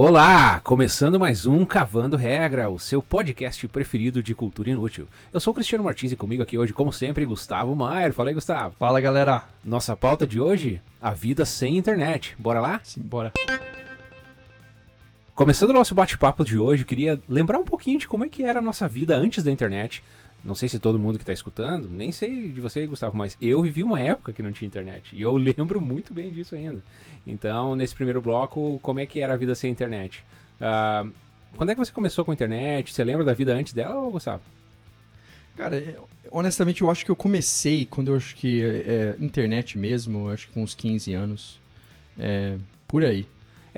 Olá, começando mais um Cavando Regra, o seu podcast preferido de cultura inútil. Eu sou o Cristiano Martins e comigo aqui hoje, como sempre, Gustavo Maier. Fala aí, Gustavo. Fala, galera. Nossa pauta de hoje, a vida sem internet. Bora lá? Sim, bora. Começando o nosso bate-papo de hoje, eu queria lembrar um pouquinho de como é que era a nossa vida antes da internet. Não sei se todo mundo que está escutando, nem sei de você, Gustavo, mas eu vivi uma época que não tinha internet. E eu lembro muito bem disso ainda. Então, nesse primeiro bloco, como é que era a vida sem internet? Uh, quando é que você começou com a internet? Você lembra da vida antes dela, Gustavo? Cara, é, honestamente, eu acho que eu comecei quando eu acho que é, internet mesmo, acho que com uns 15 anos. É, por aí.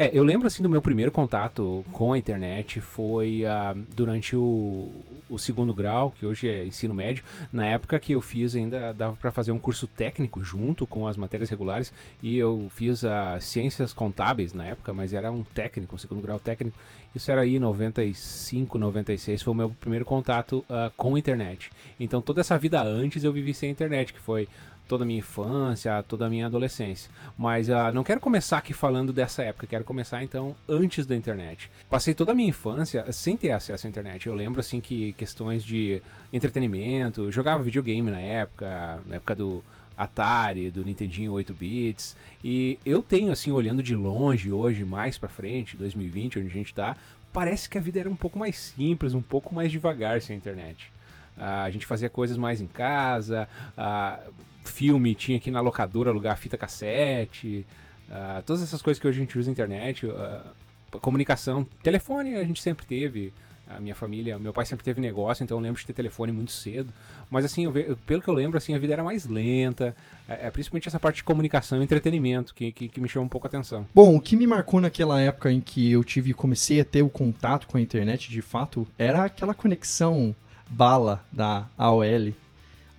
É, eu lembro assim do meu primeiro contato com a internet foi uh, durante o, o, segundo grau, que hoje é ensino médio. Na época que eu fiz ainda dava para fazer um curso técnico junto com as matérias regulares e eu fiz a uh, ciências contábeis na época, mas era um técnico, um segundo grau técnico. Isso era aí 95, 96, foi o meu primeiro contato uh, com a internet. Então toda essa vida antes eu vivi sem internet, que foi toda a minha infância, toda a minha adolescência. Mas uh, não quero começar aqui falando dessa época, quero começar então antes da internet. Passei toda a minha infância sem ter acesso à internet. Eu lembro assim que questões de entretenimento, jogava videogame na época, na época do Atari, do Nintendinho 8 bits. E eu tenho assim olhando de longe hoje, mais para frente, 2020, onde a gente tá, parece que a vida era um pouco mais simples, um pouco mais devagar sem a internet. Uh, a gente fazia coisas mais em casa, uh, filme tinha ir na locadora alugar fita cassete, uh, todas essas coisas que hoje a gente usa na internet, uh, comunicação, telefone a gente sempre teve, a minha família, meu pai sempre teve negócio, então eu lembro de ter telefone muito cedo. Mas assim, eu, pelo que eu lembro, assim, a vida era mais lenta. É, é principalmente essa parte de comunicação e entretenimento que, que, que, me chamou um pouco a atenção. Bom, o que me marcou naquela época em que eu tive comecei a ter o contato com a internet de fato era aquela conexão bala da AOL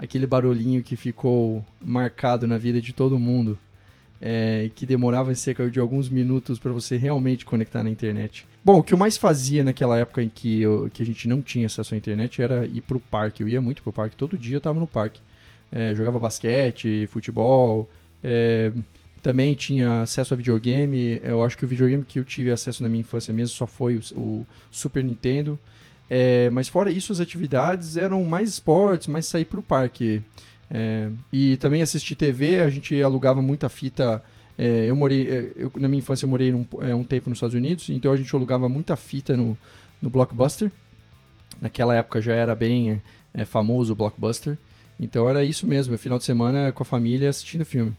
aquele barulhinho que ficou marcado na vida de todo mundo, é, que demorava cerca de alguns minutos para você realmente conectar na internet. Bom, o que eu mais fazia naquela época em que, eu, que a gente não tinha acesso à internet era ir pro parque. Eu ia muito pro parque, todo dia eu estava no parque. É, jogava basquete, futebol, é, também tinha acesso a videogame. Eu acho que o videogame que eu tive acesso na minha infância mesmo só foi o, o Super Nintendo. É, mas fora isso, as atividades eram mais esportes, mais sair para o parque. É, e também assistir TV, a gente alugava muita fita. É, eu morei, é, eu, na minha infância eu morei um, é, um tempo nos Estados Unidos, então a gente alugava muita fita no, no Blockbuster. Naquela época já era bem é, famoso o Blockbuster. Então era isso mesmo, final de semana com a família assistindo filme.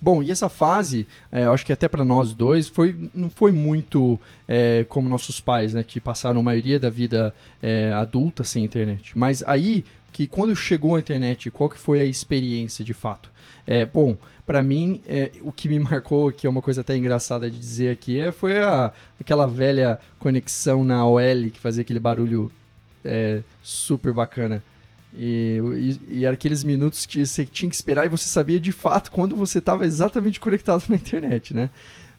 Bom, e essa fase, é, eu acho que até para nós dois, foi, não foi muito é, como nossos pais, né, que passaram a maioria da vida é, adulta sem internet. Mas aí, que quando chegou a internet, qual que foi a experiência de fato? É, bom, para mim, é, o que me marcou, que é uma coisa até engraçada de dizer aqui, é, foi a, aquela velha conexão na OL que fazia aquele barulho é, super bacana. E, e, e aqueles minutos que você tinha que esperar e você sabia de fato quando você estava exatamente conectado na internet, né?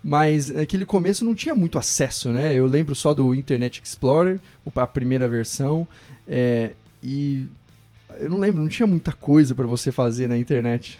Mas naquele começo não tinha muito acesso, né? Eu lembro só do Internet Explorer, a primeira versão, é, e eu não lembro, não tinha muita coisa para você fazer na internet.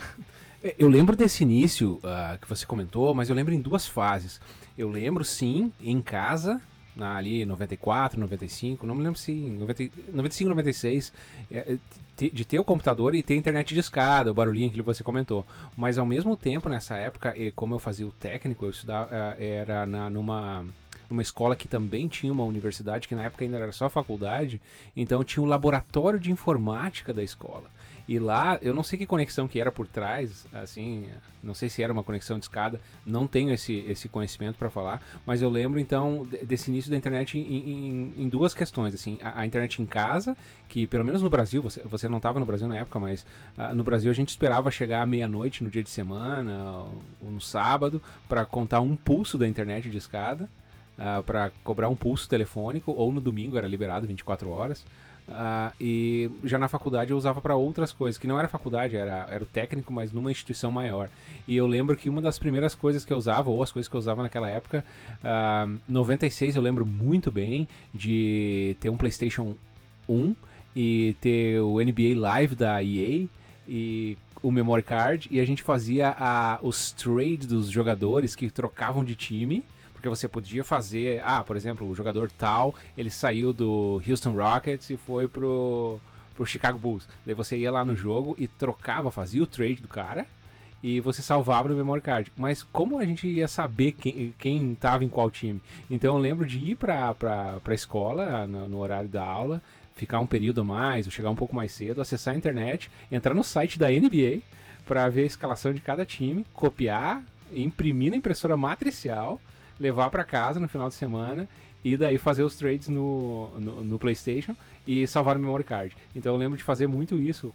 É, eu lembro desse início uh, que você comentou, mas eu lembro em duas fases. Eu lembro sim, em casa, ali 94, 95, não me lembro se 90, 95, 96, é, de ter o computador e ter internet de escada, o barulhinho que você comentou. Mas ao mesmo tempo, nessa época, como eu fazia o técnico, eu estudava, é, era na, numa numa escola que também tinha uma universidade, que na época ainda era só faculdade, então tinha um laboratório de informática da escola. E lá, eu não sei que conexão que era por trás, assim, não sei se era uma conexão de escada, não tenho esse, esse conhecimento para falar, mas eu lembro então desse início da internet em, em, em duas questões, assim, a, a, internet em casa, que pelo menos no Brasil, você, você não estava no Brasil na época, mas uh, no Brasil a gente esperava chegar à meia-noite no dia de semana ou no sábado para contar um pulso da internet de escada, uh, ah, para cobrar um pulso telefônico, ou no domingo era liberado 24 horas. Uh, e já na faculdade eu usava para outras coisas, que não era faculdade, era, era o técnico, mas numa instituição maior. E eu lembro que uma das primeiras coisas que eu usava, ou as coisas que eu usava naquela época, uh, 96 eu lembro muito bem de ter um PlayStation 1 e ter o NBA Live da EA e o memory card, e a gente fazia os trades dos jogadores que trocavam de time porque você podia fazer, ah, por exemplo, o jogador tal, ele saiu do Houston Rockets e foi pro, pro Chicago Bulls. Daí você ia lá no jogo e trocava, fazia o trade do cara e você salvava no memory card. Mas como a gente ia saber quem, quem tava em qual time? Então eu lembro de ir pra, pra, pra escola no, no horário da aula, ficar um período a mais, ou chegar um pouco mais cedo, acessar a internet, entrar no site da NBA para ver a escalação de cada time, copiar, imprimir na impressora matricial, levar para casa no final de semana e daí fazer os trades no, no, no, PlayStation e salvar no memory card. Então eu lembro de fazer muito isso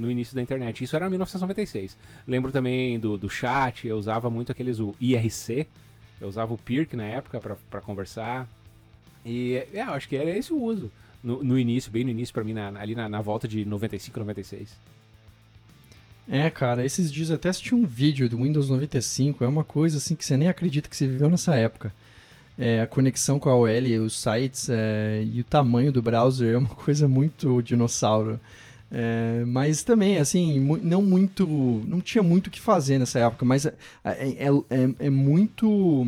no início da internet. Isso era em 1996. Lembro também do, do chat, eu usava muito aqueles o IRC, eu usava o Pirk na época para conversar. E é, eu acho que era esse o uso no, no início, bem no início para mim, na, ali na, na volta de 95, 96. É, cara, esses dias até assisti um vídeo do Windows 95, é uma coisa assim que você nem acredita que você viveu nessa época. É, a conexão com a OL, os sites é, e o tamanho do browser é uma coisa muito dinossauro. É, mas também, assim, não muito. Não tinha muito o que fazer nessa época, mas é, é, é, é muito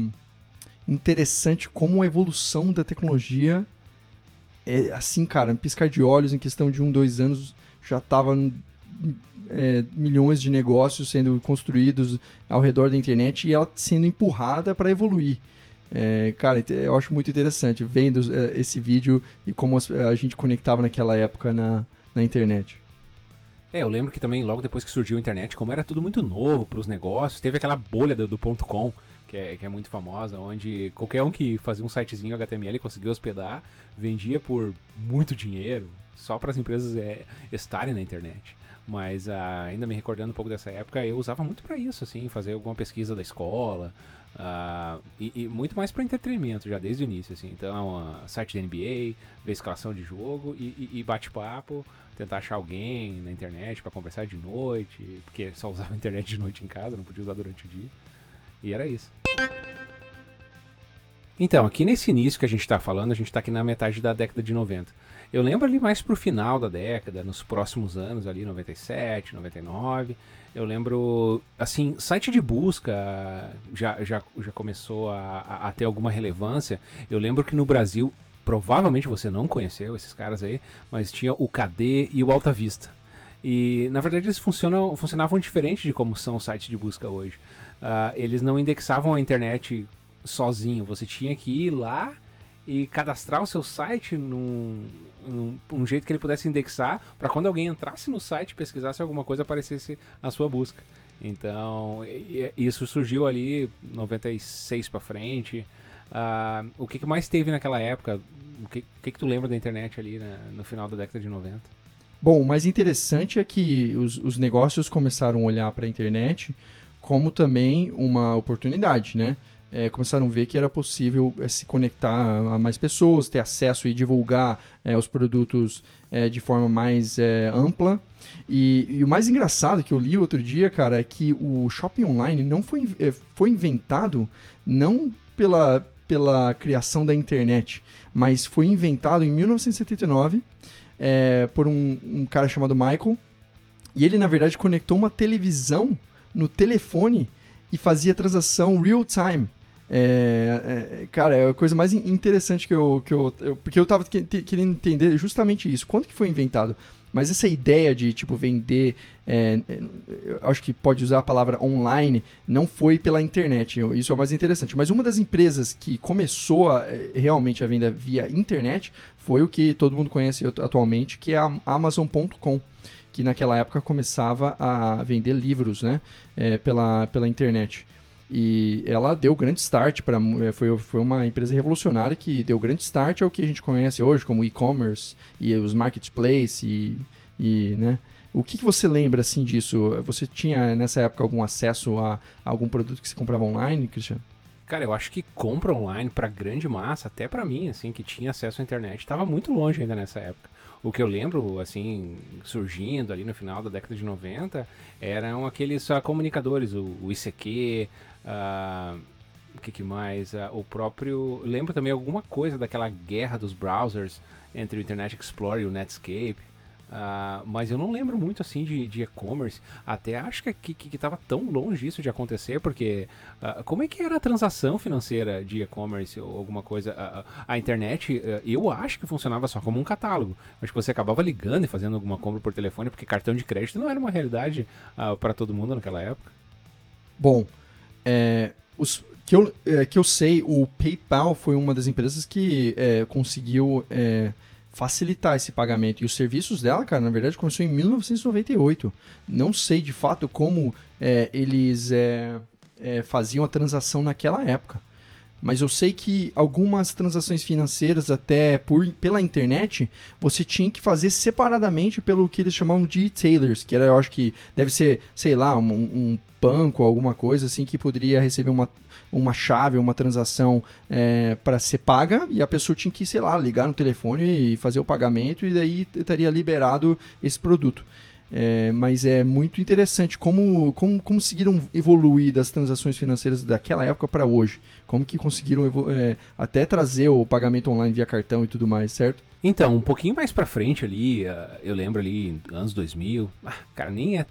interessante como a evolução da tecnologia é assim, cara, piscar de olhos em questão de um, dois anos já estava é, milhões de negócios sendo construídos ao redor da internet e ela sendo empurrada para evoluir. É, cara, eu acho muito interessante vendo é, esse vídeo e como a gente conectava naquela época na, na internet. É, eu lembro que também logo depois que surgiu a internet, como era tudo muito novo para os negócios, teve aquela bolha do, do ponto .com, que é, que é muito famosa, onde qualquer um que fazia um sitezinho HTML conseguia hospedar, vendia por muito dinheiro, só para as empresas é, estarem na internet. Mas uh, ainda me recordando um pouco dessa época, eu usava muito para isso, assim, fazer alguma pesquisa da escola, uh, e, e, muito mais para entretenimento já desde o início, assim. Então, uh, site da NBA, ver escalação de jogo e, e, e bate-papo, tentar achar alguém na internet para conversar de noite, porque só usava a internet de noite em casa, não podia usar durante o dia. E era isso. Então, aqui nesse início que a gente está falando, a gente está aqui na metade da década de 90. Eu lembro ali mais pro final da década, nos próximos anos, ali 97, 99. Eu lembro, assim, site de busca já, já, já começou a, a ter alguma relevância. Eu lembro que no Brasil, provavelmente você não conheceu esses caras aí, mas tinha o KD e o Alta Vista. E na verdade eles funcionam, funcionavam diferente de como são os sites de busca hoje. Uh, eles não indexavam a internet sozinho, você tinha que ir lá e cadastrar o seu site num, num um jeito que ele pudesse indexar para quando alguém entrasse no site pesquisasse alguma coisa aparecesse a sua busca. Então, isso surgiu ali 96 para frente. Uh, o que, que, mais teve naquela época? O que, que, que tu lembra da internet ali né, no final da década de 90? Bom, o mais interessante é que os, os negócios começaram a olhar para a internet como também uma oportunidade, né? É, começaram a ver que era possível é, se conectar a mais pessoas, ter acesso e divulgar é, os produtos é, de forma mais é, ampla. E, e, o mais engraçado que eu li outro dia, cara, é que o shopping online não foi, é, foi inventado não pela, pela criação da internet, mas foi inventado em 1979 por um, um cara chamado Michael. E ele, na verdade, conectou uma televisão no telefone e fazia transação real time. É, é, cara, é a coisa mais interessante que eu. Que eu, eu porque eu tava que, querendo entender justamente isso. Quando que foi inventado? Mas essa ideia de, tipo, vender. É acho que pode usar a palavra online, não foi pela internet. Isso é o mais interessante. Mas uma das empresas que começou a, é, realmente a venda via internet foi o que todo mundo conhece atualmente, que é a Amazon.com que naquela época começava a vender livros né, é, pela, pela internet. E ela deu grande start para é, foi, foi uma empresa revolucionária que deu grande start ao que a gente conhece hoje como e-commerce e os marketplace e, e né? O que, que, você lembra assim disso? Você tinha nessa época algum acesso a, algum produto que você comprava online, Cristiano? Cara, eu acho que compra online para grande massa, até para mim, assim, que tinha acesso à internet, estava muito longe ainda nessa época. O que eu lembro, assim, surgindo ali no final da década de 90, eram aqueles comunicadores, o, o ICQ, Uh, o que, que mais? Uh, o próprio. Lembro também alguma coisa daquela guerra dos browsers entre o Internet Explorer e o Netscape. Uh, mas eu não lembro muito assim de, de e-commerce. Até acho que, que, que tava tão longe isso de acontecer, porque uh, como é que era a transação financeira de e-commerce ou alguma coisa? Uh, a internet, eu acho que funcionava só como um catálogo. Acho que você acabava ligando e fazendo alguma compra por telefone, porque cartão de crédito não era uma realidade para todo mundo naquela época. Bom, é, os, que, eu, é, que eu sei, o PayPal foi uma das empresas que é, conseguiu é, facilitar esse pagamento. E os serviços dela, cara, na verdade começou em 1998. Não sei de fato como é, eles é, faziam a transação naquela época. Mas eu sei que algumas transações financeiras, até por, pela internet, você tinha que fazer separadamente pelo que eles chamavam de retailers, que era, eu acho que deve ser, sei lá, um, um banco, alguma coisa assim, que poderia receber uma, uma chave, uma transação é, para ser paga, e a pessoa tinha que, sei lá, ligar no telefone e fazer o pagamento, e daí estaria liberado esse produto. É, mas é muito interessante como, como conseguiram evoluir das transações financeiras daquela época para hoje. Como que conseguiram é, até trazer o pagamento online via cartão e tudo mais, certo? Então, um pouquinho mais para frente ali, uh, eu lembro ali, anos 2000, ah, cara, nem é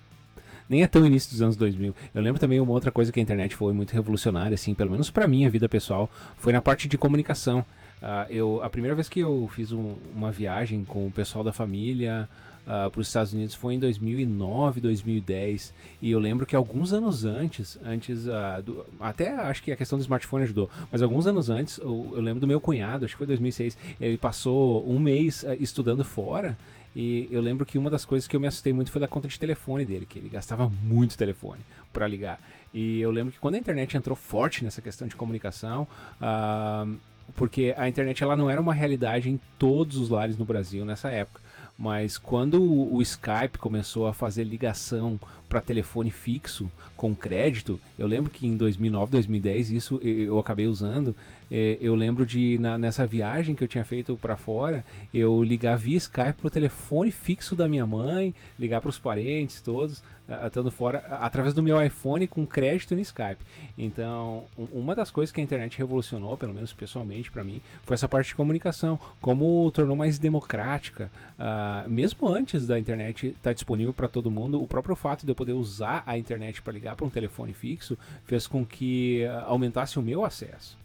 nem é tão início dos anos 2000. Eu lembro também uma outra coisa que a internet foi muito revolucionária, assim, pelo menos para minha vida pessoal, foi na parte de comunicação. Uh, eu, a primeira vez que eu fiz um, uma viagem com o pessoal da família, uh, ah, para os Estados Unidos foi em 2009, 2010. E eu lembro que alguns anos antes, antes uh, do, até acho que a questão do smartphone ajudou, mas alguns anos antes, eu, eu, lembro do meu cunhado, acho que foi 2006, ele passou um mês estudando fora. E eu lembro que uma das coisas que eu me assustei muito foi da conta de telefone dele, que ele gastava muito telefone para ligar. E eu lembro que quando a internet entrou forte nessa questão de comunicação, uh, porque a internet ela não era uma realidade em todos os lares no Brasil nessa época. Mas quando o Skype começou a fazer ligação para telefone fixo com crédito, eu lembro que em 2009, 2010 isso eu acabei usando. É, eu lembro de nessa viagem que eu tinha feito para fora, eu ligar via Skype pro telefone fixo da minha mãe, ligar para os parentes todos estando fora através do meu iPhone com crédito no Skype. Então, uma das coisas que a internet revolucionou, pelo menos pessoalmente para mim, foi essa parte de comunicação, como tornou mais democrática. Uh, mesmo antes da internet estar tá disponível para todo mundo, o próprio fato de eu poder usar a internet para ligar para um telefone fixo fez com que uh, aumentasse o meu acesso.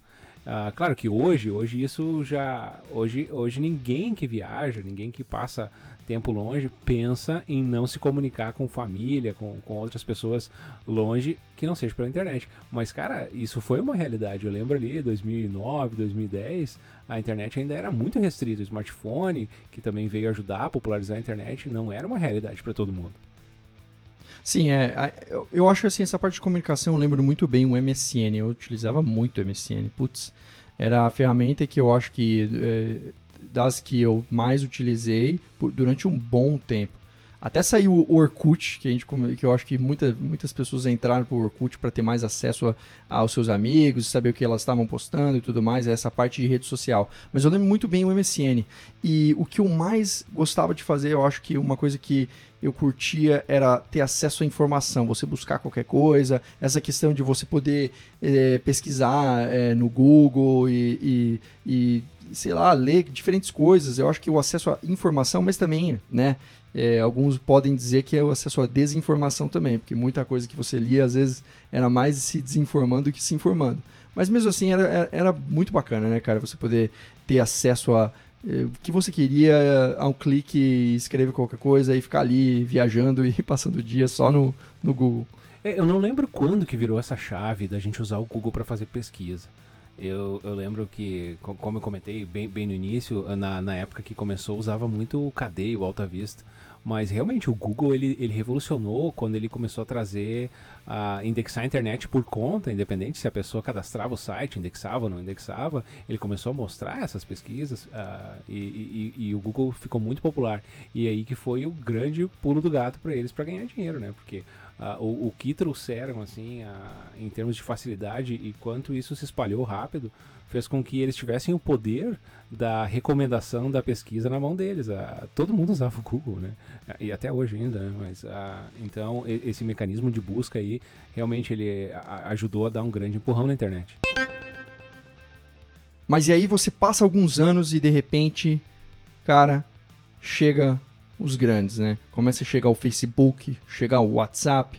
Uh, claro que hoje, hoje isso já, hoje, hoje ninguém que viaja, ninguém que passa tempo longe pensa em não se comunicar com família, com, com outras pessoas longe que não seja pela internet. Mas, cara, isso foi uma realidade. Eu lembro ali, 2009, 2010, a internet ainda era muito restrita. O smartphone, que também veio ajudar a popularizar a internet, não era uma realidade para todo mundo. Sim, é, eu acho assim, essa parte de comunicação eu lembro muito bem o MSN, eu utilizava muito o MSN, putz, era a ferramenta que eu acho que é, das que eu mais utilizei por, durante um bom tempo. Até saiu o Orkut, que, a gente, que eu acho que muita, muitas pessoas entraram pro Orkut para ter mais acesso a, aos seus amigos, saber o que elas estavam postando e tudo mais, essa parte de rede social. Mas eu lembro muito bem o MSN. E o que eu mais gostava de fazer, eu acho que uma coisa que eu curtia era ter acesso à informação, você buscar qualquer coisa, essa questão de você poder é, pesquisar é, no Google e, e, e sei lá, ler diferentes coisas. Eu acho que o acesso à informação, mas também, né? É, alguns podem dizer que é o acesso à desinformação também, porque muita coisa que você lia às vezes era mais se desinformando do que se informando. Mas mesmo assim era, era muito bacana, né, cara? Você poder ter acesso a é, o que você queria a um clique, escrever qualquer coisa e ficar ali viajando e passando o dia só no, no Google. É, eu não lembro quando que virou essa chave da gente usar o Google para fazer pesquisa. Eu, eu lembro que, como eu comentei bem, bem no início, na, na época que começou, usava muito o KD, o Alta Vista. Mas realmente o Google ele, ele revolucionou quando ele começou a trazer a indexar a internet por conta, independente se a pessoa cadastrava o site, indexava ou não indexava, ele começou a mostrar essas pesquisas uh, e, e, e, o Google ficou muito popular. E aí que foi o grande pulo do gato para eles para ganhar dinheiro, né? Porque uh, o, o, que trouxeram assim uh, em termos de facilidade e quanto isso se espalhou rápido fez com que eles tivessem o poder da recomendação da pesquisa na mão deles. Ah, todo mundo usava o Google, né? E até hoje ainda, né? Mas, então, esse mecanismo de busca aí, realmente ele ajudou a dar um grande empurrão na internet. Mas e aí você passa alguns anos e de repente, cara, chega os grandes, né? Começa a chegar o Facebook, chegar o WhatsApp,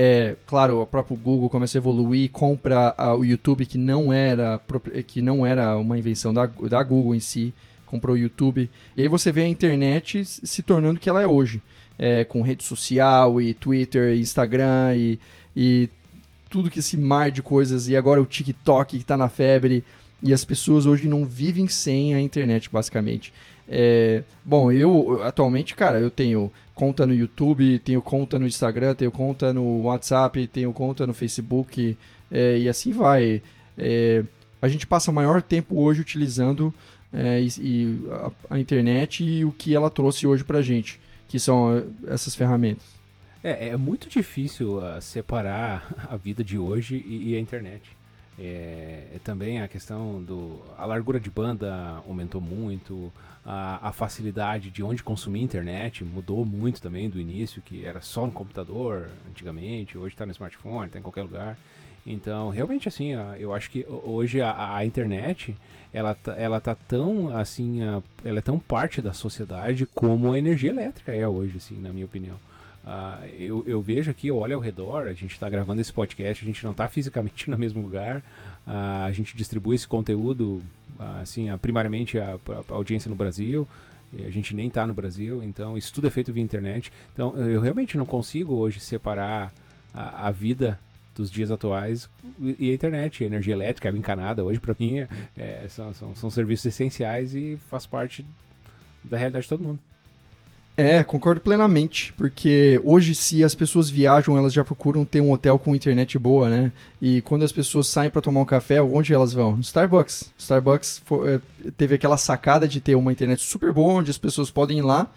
é, claro, o próprio Google começa a evoluir, compra a, o YouTube que não era que não era uma invenção da, da Google em si, comprou o YouTube. E aí você vê a internet se tornando o que ela é hoje, é, com rede social e Twitter, e Instagram e, e tudo que esse mar de coisas e agora o TikTok que está na febre e as pessoas hoje não vivem sem a internet basicamente. É, bom, eu atualmente, cara, eu tenho conta no YouTube, tenho conta no Instagram, tenho conta no WhatsApp, tenho conta no Facebook é, e assim vai. É, a gente passa o maior tempo hoje utilizando é, e, e a, a, internet e o que ela trouxe hoje pra gente, que são é, essas ferramentas. É, é muito difícil uh, separar a vida de hoje e, e a internet. É, é, também a questão do. A largura de banda aumentou muito, a, a, facilidade de onde consumir internet mudou muito também do início, que era só no computador antigamente, hoje está no smartphone, está em qualquer lugar. Então, realmente, assim, eu acho que hoje a, a internet ela tá, ela tá tão assim, ela é tão parte da sociedade como a energia elétrica é hoje, assim, na minha opinião. Uh, eu, eu, vejo aqui, eu olho ao redor, a gente está gravando esse podcast, a gente não está fisicamente no mesmo lugar, uh, a gente distribui esse conteúdo, uh, assim, primariamente a, a, audiência no Brasil, a gente nem está no Brasil, então isso tudo é feito via internet. Então eu realmente não consigo hoje separar a, a vida dos dias atuais e a internet, a energia elétrica, a encanada, hoje para mim é, é, são, são, são serviços essenciais e faz parte da realidade de todo mundo. É, concordo plenamente, porque hoje se as pessoas viajam, elas já procuram ter um hotel com internet boa, né? E quando as pessoas saem para tomar um café, onde elas vão? No Starbucks. Starbucks foi, é, teve aquela sacada de ter uma internet super boa, onde as pessoas podem ir lá.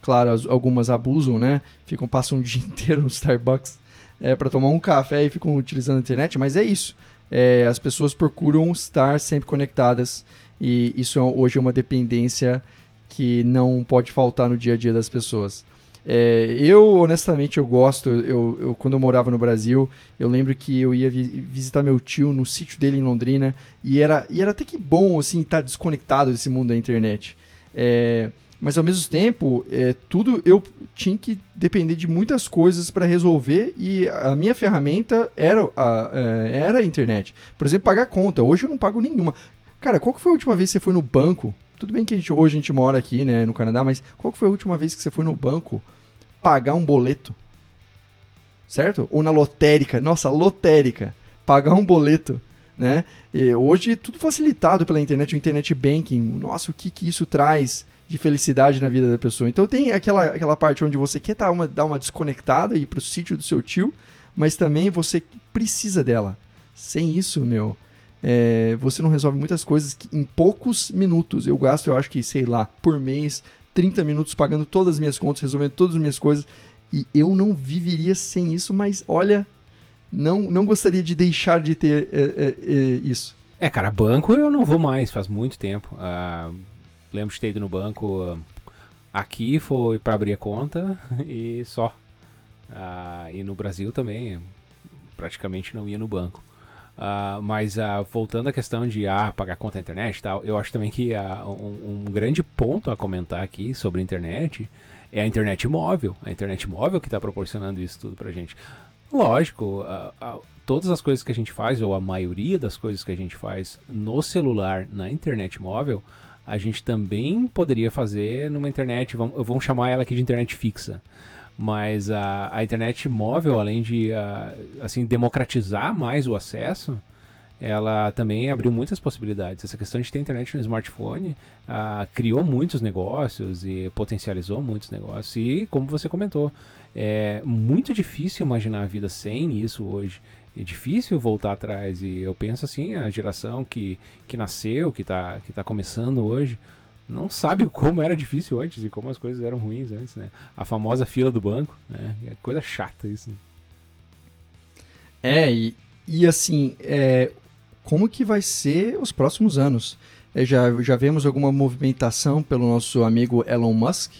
Claro, algumas abusam, né? Ficam passam o dia inteiro no Starbucks é, para tomar um café e ficam utilizando a internet, mas é isso. É, as pessoas procuram estar sempre conectadas e isso é, hoje é uma dependência que não pode faltar no dia a dia das pessoas. É, eu, honestamente, eu gosto. Eu, eu, quando eu morava no Brasil, eu lembro que eu ia vi visitar meu tio no sítio dele em Londrina e era, e era até que bom, assim, estar tá desconectado desse mundo da internet. É, mas ao mesmo tempo, é, tudo eu tinha que depender de muitas coisas para resolver e a minha ferramenta era a, é, era a internet. Por exemplo, pagar conta. Hoje eu não pago nenhuma. Cara, qual que foi a última vez que você foi no banco tudo bem que a gente, hoje a gente mora aqui, né, no Canadá, mas qual foi a última vez que você foi no banco pagar um boleto? Certo? Ou na lotérica. Nossa, lotérica. Pagar um boleto, né? E hoje tudo facilitado pela internet, o internet banking. Nossa, o que que isso traz de felicidade na vida da pessoa. Então tem aquela, aquela parte onde você quer dar uma, dar uma desconectada e ir pro sítio do seu tio, mas também você precisa dela. Sem isso, meu, é, você não resolve muitas coisas em poucos minutos. Eu gasto, eu acho que, sei lá, por mês, 30 minutos pagando todas as minhas contas, resolvendo todas as minhas coisas. E eu não viveria sem isso, mas olha, não, não gostaria de deixar de ter é, é, é isso. É, cara, banco eu não vou mais, faz muito tempo. Uh, lembro de ter ido no banco uh, aqui, foi para abrir a conta e só. Uh, e no Brasil também, praticamente não ia no banco. Uh, mas uh, voltando à questão de ah, pagar conta da internet e tal, eu acho também que um, um, grande ponto a comentar aqui sobre a internet é a internet móvel. A internet móvel que está proporcionando isso tudo pra gente. Lógico, todas as coisas que a gente faz, ou a maioria das coisas que a gente faz no celular, na internet móvel, a gente também poderia fazer numa internet, vamos, vamos chamar ela aqui de internet fixa mas a, a internet móvel, além de a, assim democratizar mais o acesso, ela também abriu muitas possibilidades. Essa questão de ter internet no smartphone criou muitos negócios e potencializou muitos negócios. E, como você comentou, é muito difícil imaginar a vida sem isso hoje. É difícil voltar atrás. E eu penso assim, a geração que, que nasceu, que está que tá começando hoje, não sabe como era difícil antes e como as coisas eram ruins antes, né? A famosa fila do banco, né? É coisa chata isso. Né? É, e, e assim, é, como que vai ser os próximos anos? É, já, já vemos alguma movimentação pelo nosso amigo Elon Musk,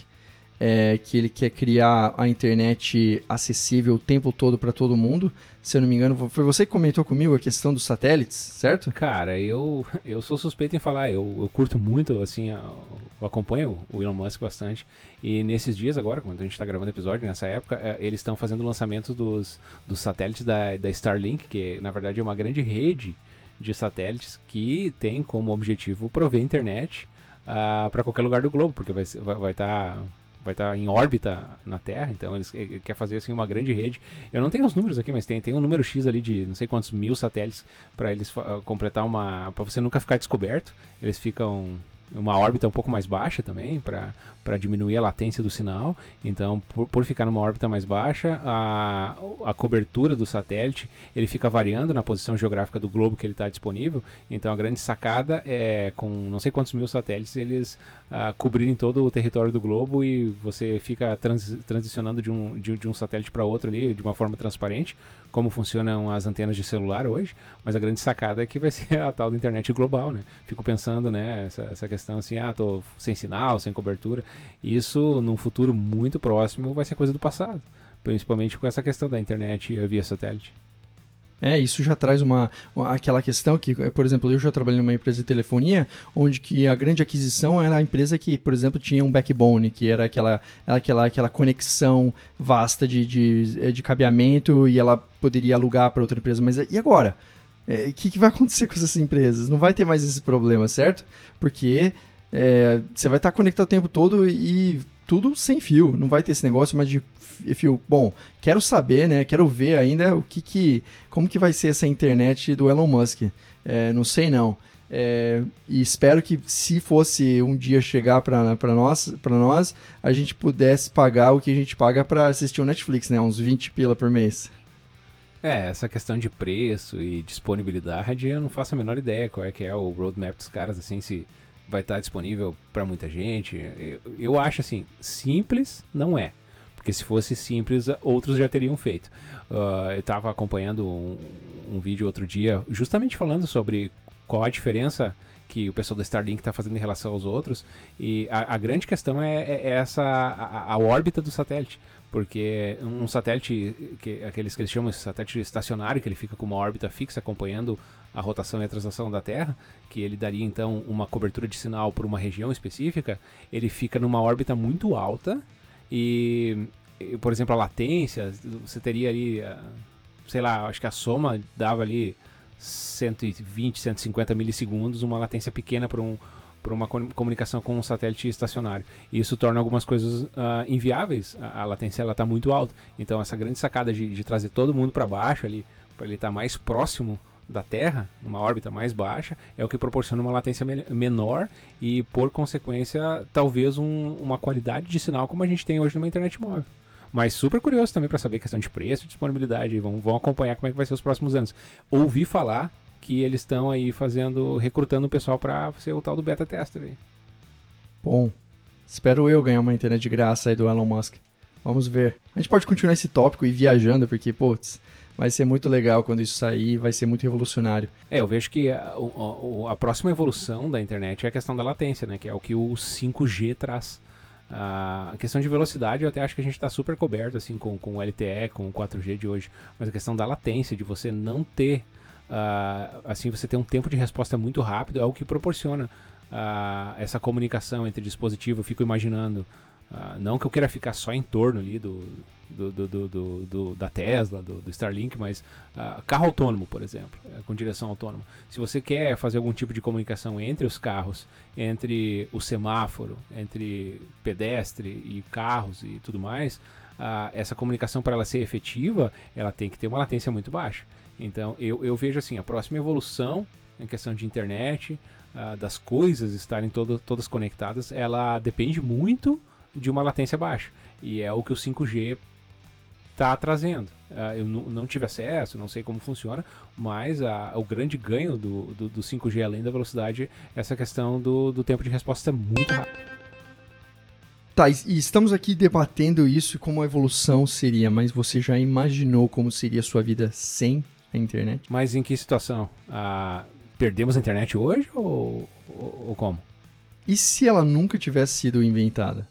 é, que ele quer criar a internet acessível o tempo todo para todo mundo. Se eu não me engano, foi você que comentou comigo a questão dos satélites, certo? Cara, eu, eu sou suspeito em falar. Eu, eu curto muito assim eu acompanho o Elon Musk bastante. E nesses dias agora, quando a gente está gravando o episódio, nessa época, é, eles estão fazendo o lançamento dos, dos satélites da, da Starlink, que na verdade é uma grande rede de satélites que tem como objetivo prover internet uh, ah, para qualquer lugar do globo, porque vai estar vai, vai tá vai estar tá em órbita na Terra, então eles querem quer fazer assim uma grande rede. Eu não tenho os números aqui, mas tem, tem um número X ali de não sei quantos mil satélites para eles uh, completar uma, para você nunca ficar descoberto. Eles ficam uma órbita um pouco mais baixa também, para diminuir a latência do sinal. Então, por, por, ficar numa órbita mais baixa, a, a cobertura do satélite ele fica variando na posição geográfica do globo que ele está disponível. Então, a grande sacada é, com não sei quantos mil satélites, eles uh, cobrirem todo o território do globo e você fica trans, transicionando de um, de, de um satélite para outro ali de uma forma transparente, como funcionam as antenas de celular hoje. Mas a grande sacada é que vai ser a tal da internet global, né? Fico pensando, né, essa, essa questão assim, ah, tô sem sinal, sem cobertura. Isso, num futuro muito próximo, vai ser coisa do passado. Principalmente com essa questão da internet via satélite. É, isso já traz uma, uma, aquela questão que, por exemplo, eu já trabalhei numa empresa de telefonia, onde que a grande aquisição era a empresa que, por exemplo, tinha um backbone, que era aquela, aquela, aquela conexão vasta de, de, de cabeamento e ela poderia alugar para outra empresa. Mas e agora? O é, que, que vai acontecer com essas empresas? Não vai ter mais esse problema, certo? Porque é, você vai estar conectado o tempo todo e tudo sem fio. Não vai ter esse negócio mais de fio. Bom, quero saber, né? Quero ver ainda o que que, como que vai ser essa internet do Elon Musk. É, não sei não. É, e espero que se fosse um dia chegar para nós, para nós, a gente pudesse pagar o que a gente paga para assistir o Netflix, né? Uns 20 pila por mês. É, essa questão de preço e disponibilidade, eu não faço a menor ideia qual é que é o roadmap dos caras, assim, se vai estar disponível para muita gente. Eu, eu, acho assim, simples não é. Porque se fosse simples, outros já teriam feito. Uh, eu estava acompanhando um, um, vídeo outro dia, justamente falando sobre qual a diferença que o pessoal da Starlink está fazendo em relação aos outros. E a, a grande questão é, é, é essa a, a, órbita do satélite. Porque um satélite, que, aqueles que eles chamam de satélite estacionário, que ele fica com uma órbita fixa acompanhando a rotação e a translação da Terra, que ele daria então uma cobertura de sinal por uma região específica, ele fica numa órbita muito alta e, por exemplo, a latência, você teria ali, ah, sei lá, acho que a soma dava ali 120, 150 milissegundos, uma latência pequena para um, para uma comunicação com um satélite estacionário. E isso torna algumas coisas uh, inviáveis. A, a latência está muito alta. Então essa grande sacada de, de trazer todo mundo para baixo ali, para ele estar tá mais próximo da Terra, numa órbita mais baixa, é o que proporciona uma latência menor e, por consequência, talvez um, uma qualidade de sinal como a gente tem hoje numa internet móvel. Mas super curioso também para saber questão de preço disponibilidade. Vão, vão acompanhar como é que vai ser os próximos anos. Ouvi falar que eles estão aí fazendo, recrutando o pessoal para ser o tal do beta tester aí. Bom, espero eu ganhar uma internet de graça aí do Elon Musk. Vamos ver. A gente pode continuar esse tópico e viajando, porque, putz, vai ser muito legal quando isso sair, vai ser muito revolucionário. É, eu vejo que a, a, a, próxima evolução da internet é a questão da latência, né? Que é o que o 5G traz. A questão de velocidade, eu até acho que a gente está super coberto assim com, com o LTE, com o 4G de hoje. Mas a questão da latência, de você não ter, uh, assim, você ter um tempo de resposta muito rápido, é o que proporciona uh, essa comunicação entre dispositivos. Eu fico imaginando, uh, não que eu queira ficar só em torno ali do, do, do, do, da Tesla, do, Starlink, mas carro autônomo, por exemplo, é, com direção autônoma. Se você quer fazer algum tipo de comunicação entre os carros, entre o semáforo, entre pedestre e carros e tudo mais, essa comunicação para ela ser efetiva, ela tem que ter uma latência muito baixa. Então eu, eu vejo assim, a próxima evolução em questão de internet, uh, das coisas estarem todo, todas conectadas, ela depende muito de uma latência baixa. E é o que o 5G está trazendo. Uh, eu não tive acesso, não sei como funciona, mas uh, o grande ganho do, do, do, 5G, além da velocidade, é essa questão do, do tempo de resposta muito rápido. Tá, e estamos aqui debatendo isso como a evolução seria, mas você já imaginou como seria a sua vida sem a internet? Mas em que situação? Uh, perdemos a internet hoje ou, ou, ou como? E se ela nunca tivesse sido inventada?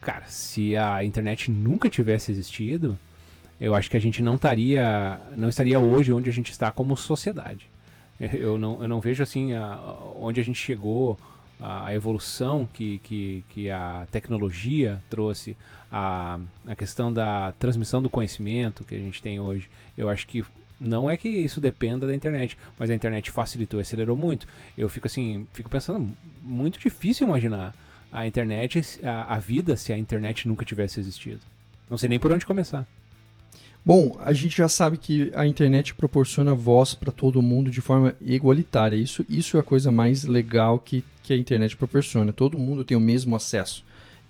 Cara, se a internet nunca tivesse existido, eu acho que a gente não estaria, não estaria hoje onde a gente está como sociedade. Eu não, eu não vejo assim a, onde a gente chegou a evolução que, que, que a tecnologia trouxe, a, a questão da transmissão do conhecimento que a gente tem hoje, eu acho que não é que isso dependa da internet, mas a internet facilitou, acelerou muito. Eu fico assim, fico pensando, muito difícil imaginar a internet, a, a vida se a internet nunca tivesse existido. Não sei nem por onde começar. Bom, a gente já sabe que a internet proporciona voz para todo mundo de forma igualitária. Isso, isso é a coisa mais legal que, que a internet proporciona. Todo mundo tem o mesmo acesso.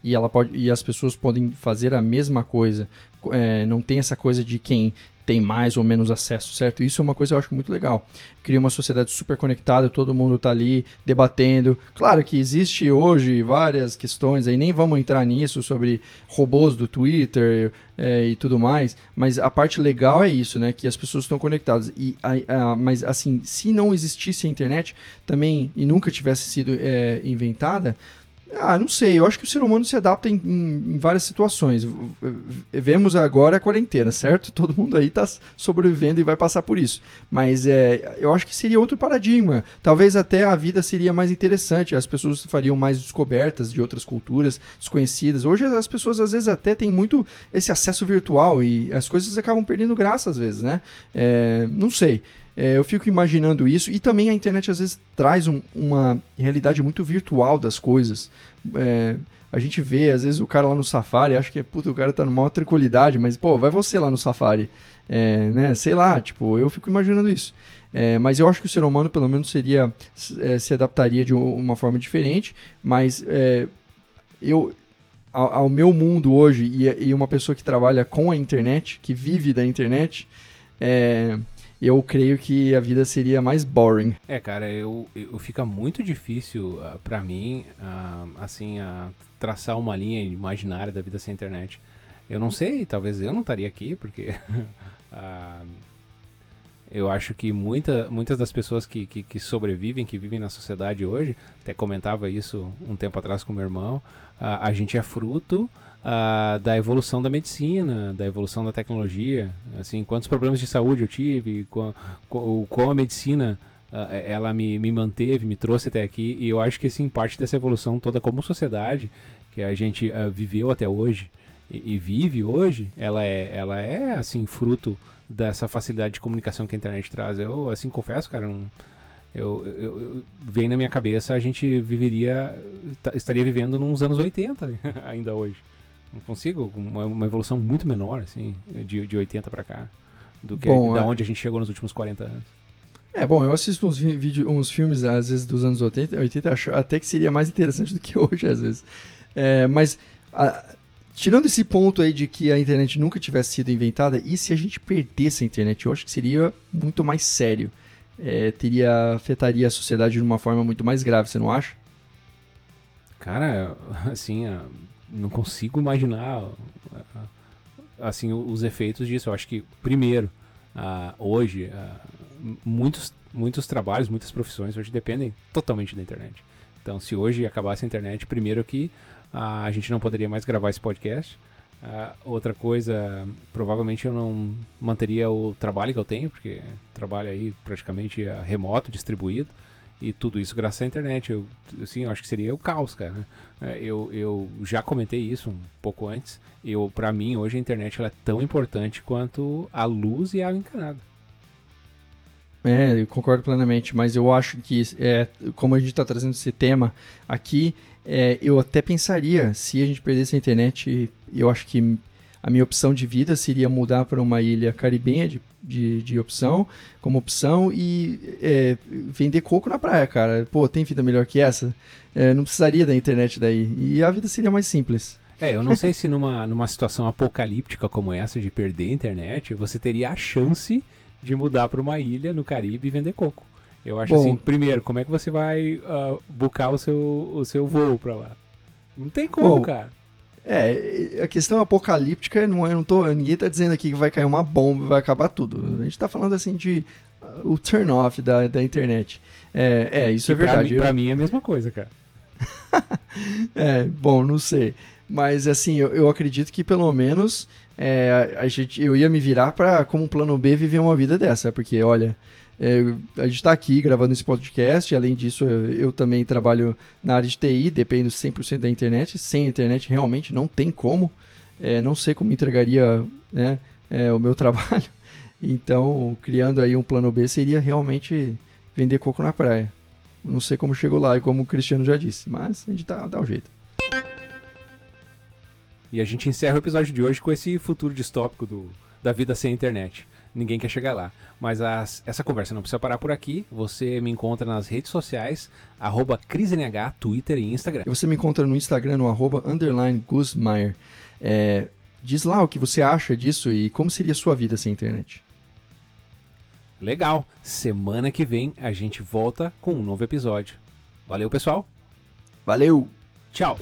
E, ela pode, e as pessoas podem fazer a mesma coisa. É, não tem essa coisa de quem tem mais ou menos acesso, certo? Isso é uma coisa que eu acho muito legal. Cria uma sociedade super conectada, todo mundo está ali debatendo. Claro que existe hoje várias questões aí, nem vamos entrar nisso sobre robôs do Twitter é, e tudo mais, mas a parte legal é isso, né? Que as pessoas estão conectadas. E, a, a, mas assim, se não existisse a internet também e nunca tivesse sido é, inventada, ah, não sei. Eu acho que o ser humano se adapta em, em, várias situações. Vemos agora a quarentena, certo? Todo mundo aí está sobrevivendo e vai passar por isso. Mas é, eu acho que seria outro paradigma. Talvez até a vida seria mais interessante. As pessoas fariam mais descobertas de outras culturas desconhecidas. Hoje as pessoas às vezes até têm muito esse acesso virtual e as coisas acabam perdendo graça às vezes, né? É, não sei. É, eu fico imaginando isso. E também a internet às vezes traz um, uma realidade muito virtual das coisas. É, a gente vê, às vezes, o cara lá no Safari, acha que puta, o cara tá numa tranquilidade, mas, pô, vai você lá no Safari. É, né? Sei lá, tipo, eu fico imaginando isso. É, mas eu acho que o ser humano, pelo menos, seria é, se adaptaria de uma forma diferente. Mas é, eu, ao, ao, meu mundo hoje e, e, uma pessoa que trabalha com a internet, que vive da internet, é, eu creio que a vida seria mais boring. É, cara, eu, eu fica muito difícil uh, ah, para mim, uh, assim, uh, traçar uma linha imaginária da vida sem internet. Eu não sei, talvez eu não estaria aqui, porque eu acho que muita, muitas das pessoas que, que, que, sobrevivem, que vivem na sociedade hoje, até comentava isso um tempo atrás com meu irmão, a gente é fruto uh, da evolução da medicina, da evolução da tecnologia. Assim, quantos problemas de saúde eu tive, com, com a medicina uh, ela me, me manteve, me trouxe até aqui. E eu acho que assim, parte dessa evolução toda como sociedade que a gente uh, viveu até hoje e, e, vive hoje, ela é, ela é assim fruto dessa facilidade de comunicação que a internet traz. Eu assim confesso, cara, não, eu, eu, eu, vem na minha cabeça a gente viveria estaria vivendo nos anos 80 ainda hoje não consigo, uma, uma evolução muito menor, assim, de, de 80 para cá, do que bom, da é... onde a gente chegou nos últimos 40 anos. É, bom, eu assisto uns, vídeo, uns filmes, às vezes, dos anos 80, 80 acho até que seria mais interessante do que hoje, às vezes. É, mas, a, tirando esse ponto aí de que a internet nunca tivesse sido inventada, e se a gente perdesse a internet? Eu acho que seria muito mais sério. É, teria, afetaria a sociedade de uma forma muito mais grave, você não acha? Cara, assim, não consigo imaginar assim os efeitos disso. Eu acho que primeiro, uh, hoje, uh, muitos muitos trabalhos, muitas profissões hoje dependem totalmente da internet. Então, se hoje acabasse a internet, primeiro que uh, a gente não poderia mais gravar esse podcast. outra coisa, provavelmente eu não manteria o trabalho que eu tenho, porque trabalho aí praticamente remoto, distribuído. E tudo isso graças à internet. Eu, assim, eu acho que seria o caos, cara. É, eu, eu já comentei isso um pouco antes. Eu, para mim, hoje a internet é tão importante quanto a luz e a água encanada. É, eu concordo plenamente, mas eu acho que, é, como a gente está trazendo esse tema aqui, é, eu até pensaria, se a gente perdesse a internet, eu acho que a minha opção de vida seria mudar para uma ilha caribenha de, de, de opção, como opção, e é, vender coco na praia, cara. Pô, tem vida melhor que essa? É, não precisaria da internet daí. E a vida seria mais simples. É, eu não sei se numa, numa situação apocalíptica como essa, de perder a internet, você teria a chance de mudar para uma ilha no Caribe e vender coco. Eu acho Bom, assim, primeiro, como é que você vai uh, buscar o seu, o seu voo para lá? Não tem como, Bom, cara. É, a questão apocalíptica, não, eu não tô, ninguém tá dizendo aqui que vai cair uma bomba vai acabar tudo. A gente tá falando assim de uh, o turn off da, da internet. É, é isso e é verdade. Pra mim, pra mim é a mesma coisa, cara. é, bom, não sei. Mas assim, eu, eu acredito que pelo menos é, a gente, eu ia me virar para como plano B viver uma vida dessa, porque olha, É, a gente está aqui gravando esse podcast, além disso, eu, eu também trabalho na área de TI, dependo 100% da internet. Sem internet, realmente não tem como. É, não sei como entregaria né, é, o meu trabalho. Então, criando aí um plano B seria realmente vender coco na praia. Não sei como chegou lá e como o Cristiano já disse, mas a gente dá, dá um jeito. E a gente encerra o episódio de hoje com esse futuro distópico do, da vida sem internet. Ninguém quer chegar lá. Mas as, essa conversa não precisa parar por aqui. Você me encontra nas redes sociais, arroba CrisNH, Twitter e Instagram. E você me encontra no Instagram, no arroba underline Guzmaier. É, diz lá o que você acha disso e como seria a sua vida sem internet. Legal. Semana que vem a gente volta com um novo episódio. Valeu, pessoal. Valeu! Tchau!